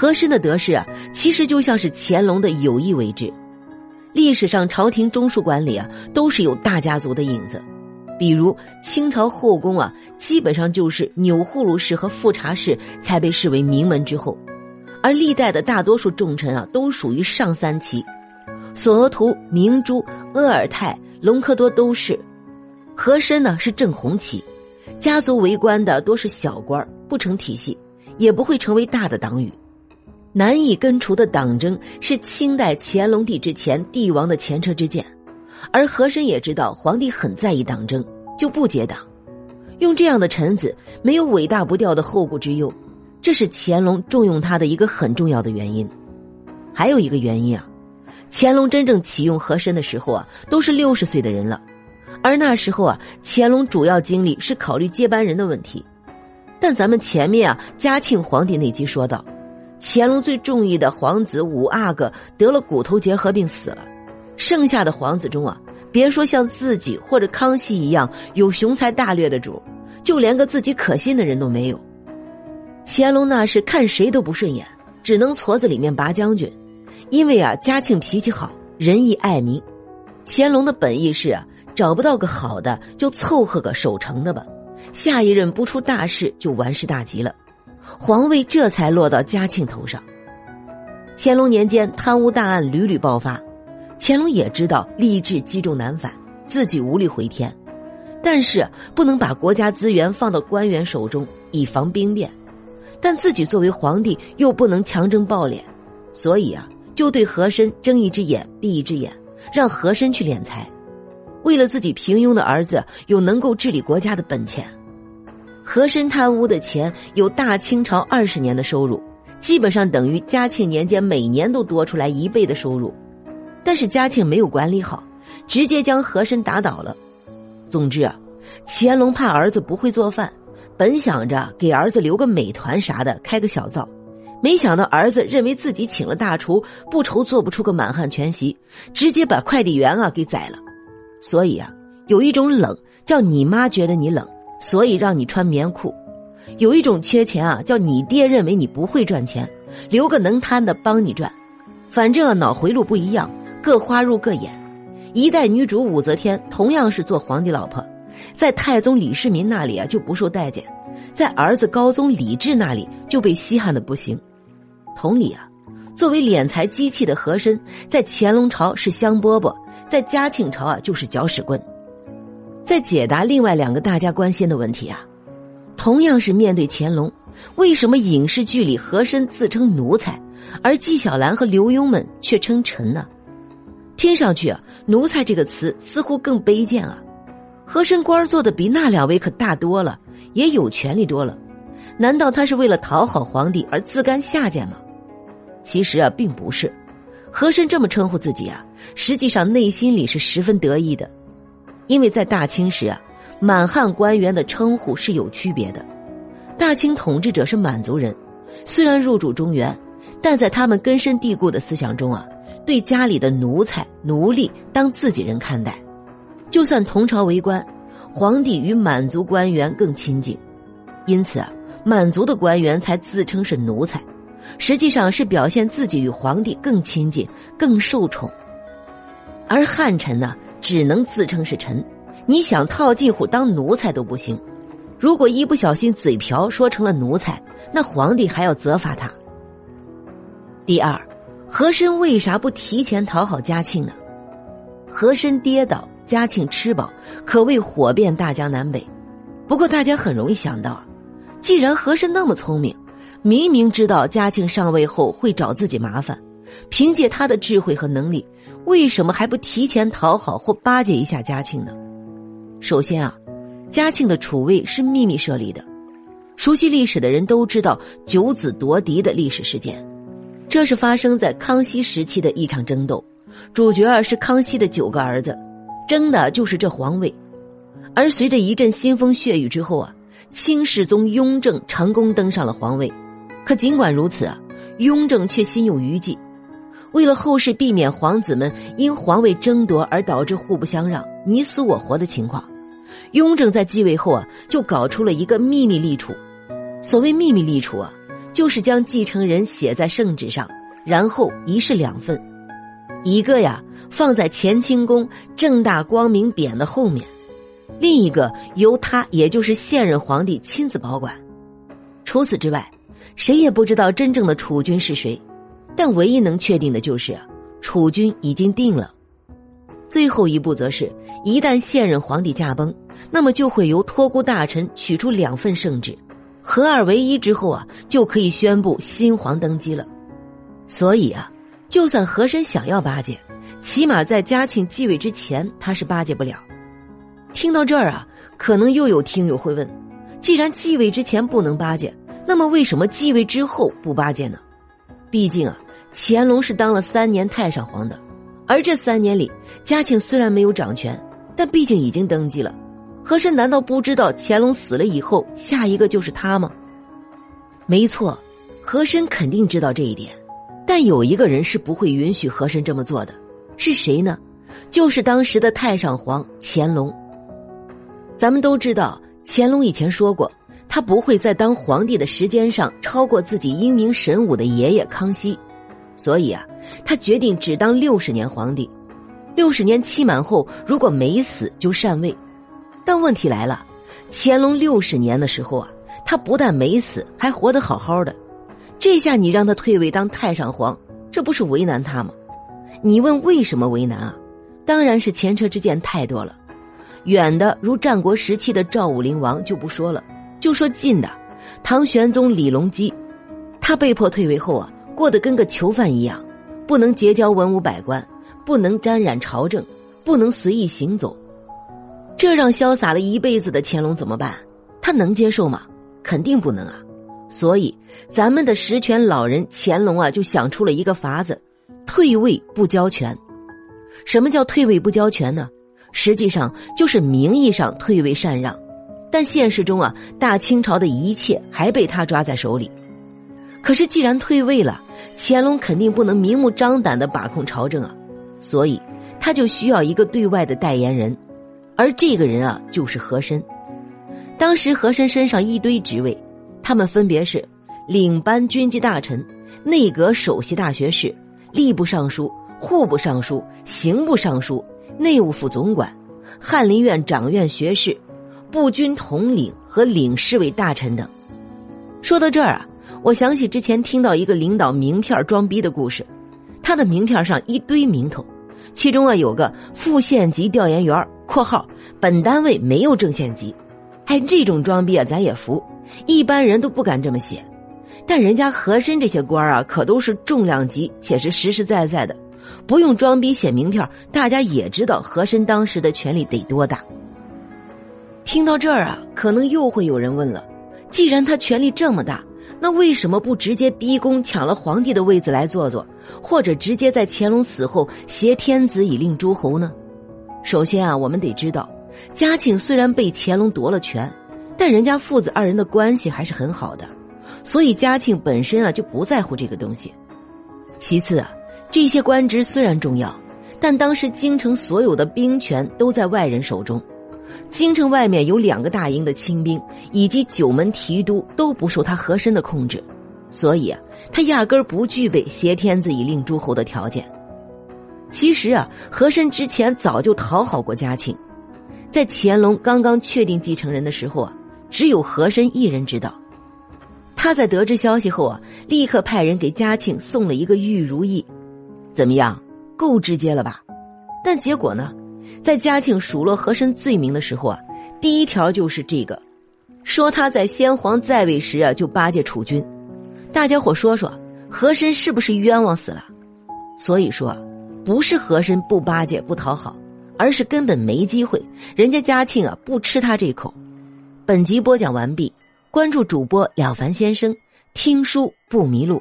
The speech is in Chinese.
和珅的得势啊，其实就像是乾隆的有意为之。历史上朝廷中枢管理啊，都是有大家族的影子。比如清朝后宫啊，基本上就是钮祜禄氏和富察氏才被视为名门之后，而历代的大多数重臣啊，都属于上三旗。索额图、明珠、阿尔泰、隆科多都是。和珅呢是正红旗，家族为官的多是小官，不成体系，也不会成为大的党羽。难以根除的党争是清代乾隆帝之前帝王的前车之鉴，而和珅也知道皇帝很在意党争，就不结党，用这样的臣子没有尾大不掉的后顾之忧，这是乾隆重用他的一个很重要的原因。还有一个原因啊，乾隆真正启用和珅的时候啊，都是六十岁的人了，而那时候啊，乾隆主要精力是考虑接班人的问题，但咱们前面啊，嘉庆皇帝那集说到。乾隆最中意的皇子五阿哥得了骨头结核病死了，剩下的皇子中啊，别说像自己或者康熙一样有雄才大略的主，就连个自己可信的人都没有。乾隆那是看谁都不顺眼，只能矬子里面拔将军，因为啊，嘉庆脾气好，仁义爱民。乾隆的本意是啊，找不到个好的就凑合个守成的吧，下一任不出大事就完事大吉了。皇位这才落到嘉庆头上。乾隆年间贪污大案屡屡爆发，乾隆也知道吏治积重难返，自己无力回天，但是不能把国家资源放到官员手中，以防兵变。但自己作为皇帝又不能强征暴敛，所以啊，就对和珅睁一只眼闭一只眼，让和珅去敛财，为了自己平庸的儿子有能够治理国家的本钱。和珅贪污的钱有大清朝二十年的收入，基本上等于嘉庆年间每年都多出来一倍的收入。但是嘉庆没有管理好，直接将和珅打倒了。总之啊，乾隆怕儿子不会做饭，本想着给儿子留个美团啥的，开个小灶，没想到儿子认为自己请了大厨，不愁做不出个满汉全席，直接把快递员啊给宰了。所以啊，有一种冷叫你妈觉得你冷。所以让你穿棉裤，有一种缺钱啊，叫你爹认为你不会赚钱，留个能摊的帮你赚，反正脑回路不一样，各花入各眼。一代女主武则天同样是做皇帝老婆，在太宗李世民那里啊就不受待见，在儿子高宗李治那里就被稀罕的不行。同理啊，作为敛财机器的和珅，在乾隆朝是香饽饽，在嘉庆朝啊就是搅屎棍。在解答另外两个大家关心的问题啊，同样是面对乾隆，为什么影视剧里和珅自称奴才，而纪晓岚和刘墉们却称臣呢？听上去啊，奴才这个词似乎更卑贱啊。和珅官做的比那两位可大多了，也有权利多了，难道他是为了讨好皇帝而自甘下贱吗？其实啊，并不是，和珅这么称呼自己啊，实际上内心里是十分得意的。因为在大清时啊，满汉官员的称呼是有区别的。大清统治者是满族人，虽然入主中原，但在他们根深蒂固的思想中啊，对家里的奴才、奴隶当自己人看待。就算同朝为官，皇帝与满族官员更亲近，因此啊，满族的官员才自称是奴才，实际上是表现自己与皇帝更亲近、更受宠。而汉臣呢？只能自称是臣，你想套近乎当奴才都不行。如果一不小心嘴瓢说成了奴才，那皇帝还要责罚他。第二，和珅为啥不提前讨好嘉庆呢？和珅跌倒，嘉庆吃饱，可谓火遍大江南北。不过大家很容易想到，既然和珅那么聪明，明明知道嘉庆上位后会找自己麻烦，凭借他的智慧和能力。为什么还不提前讨好或巴结一下嘉庆呢？首先啊，嘉庆的储位是秘密设立的。熟悉历史的人都知道九子夺嫡的历史事件，这是发生在康熙时期的一场争斗，主角是康熙的九个儿子，争的就是这皇位。而随着一阵腥风血雨之后啊，清世宗雍正成功登上了皇位。可尽管如此啊，雍正却心有余悸。为了后世避免皇子们因皇位争夺而导致互不相让、你死我活的情况，雍正在继位后啊，就搞出了一个秘密立储。所谓秘密立储啊，就是将继承人写在圣旨上，然后一式两份，一个呀放在乾清宫正大光明匾的后面，另一个由他也就是现任皇帝亲自保管。除此之外，谁也不知道真正的储君是谁，但唯一能确定的就是啊储君已经定了。最后一步则是，一旦现任皇帝驾崩，那么就会由托孤大臣取出两份圣旨，合二为一之后啊，就可以宣布新皇登基了。所以啊，就算和珅想要巴结，起码在嘉庆继位之前，他是巴结不了。听到这儿啊，可能又有听友会问：既然继位之前不能巴结，那么为什么继位之后不巴结呢？毕竟啊，乾隆是当了三年太上皇的。而这三年里，嘉庆虽然没有掌权，但毕竟已经登基了。和珅难道不知道乾隆死了以后，下一个就是他吗？没错，和珅肯定知道这一点。但有一个人是不会允许和珅这么做的，是谁呢？就是当时的太上皇乾隆。咱们都知道，乾隆以前说过，他不会在当皇帝的时间上超过自己英明神武的爷爷康熙。所以啊，他决定只当六十年皇帝，六十年期满后，如果没死就禅位。但问题来了，乾隆六十年的时候啊，他不但没死，还活得好好的。这下你让他退位当太上皇，这不是为难他吗？你问为什么为难啊？当然是前车之鉴太多了。远的如战国时期的赵武灵王就不说了，就说近的，唐玄宗李隆基，他被迫退位后啊。过得跟个囚犯一样，不能结交文武百官，不能沾染朝政，不能随意行走，这让潇洒了一辈子的乾隆怎么办？他能接受吗？肯定不能啊！所以，咱们的实权老人乾隆啊，就想出了一个法子：退位不交权。什么叫退位不交权呢？实际上就是名义上退位禅让，但现实中啊，大清朝的一切还被他抓在手里。可是既然退位了，乾隆肯定不能明目张胆的把控朝政啊，所以他就需要一个对外的代言人，而这个人啊就是和珅。当时和珅身上一堆职位，他们分别是领班军机大臣、内阁首席大学士、吏部尚书、户部尚书、刑部尚书、内务府总管、翰林院掌院学士、步军统领和领侍卫大臣等。说到这儿啊。我想起之前听到一个领导名片装逼的故事，他的名片上一堆名头，其中啊有个副县级调研员（括号本单位没有正县级），哎，这种装逼啊咱也服，一般人都不敢这么写，但人家和珅这些官啊可都是重量级且是实实在在的，不用装逼写名片，大家也知道和珅当时的权力得多大。听到这儿啊，可能又会有人问了，既然他权力这么大。那为什么不直接逼宫抢了皇帝的位子来坐坐，或者直接在乾隆死后挟天子以令诸侯呢？首先啊，我们得知道，嘉庆虽然被乾隆夺了权，但人家父子二人的关系还是很好的，所以嘉庆本身啊就不在乎这个东西。其次啊，这些官职虽然重要，但当时京城所有的兵权都在外人手中。京城外面有两个大营的清兵，以及九门提督都不受他和珅的控制，所以啊，他压根儿不具备挟天子以令诸侯的条件。其实啊，和珅之前早就讨好过嘉庆，在乾隆刚刚确定继承人的时候啊，只有和珅一人知道。他在得知消息后啊，立刻派人给嘉庆送了一个玉如意，怎么样，够直接了吧？但结果呢？在嘉庆数落和珅罪名的时候啊，第一条就是这个，说他在先皇在位时啊就巴结储君，大家伙说说，和珅是不是冤枉死了？所以说，不是和珅不巴结不讨好，而是根本没机会，人家嘉庆啊不吃他这口。本集播讲完毕，关注主播了凡先生，听书不迷路。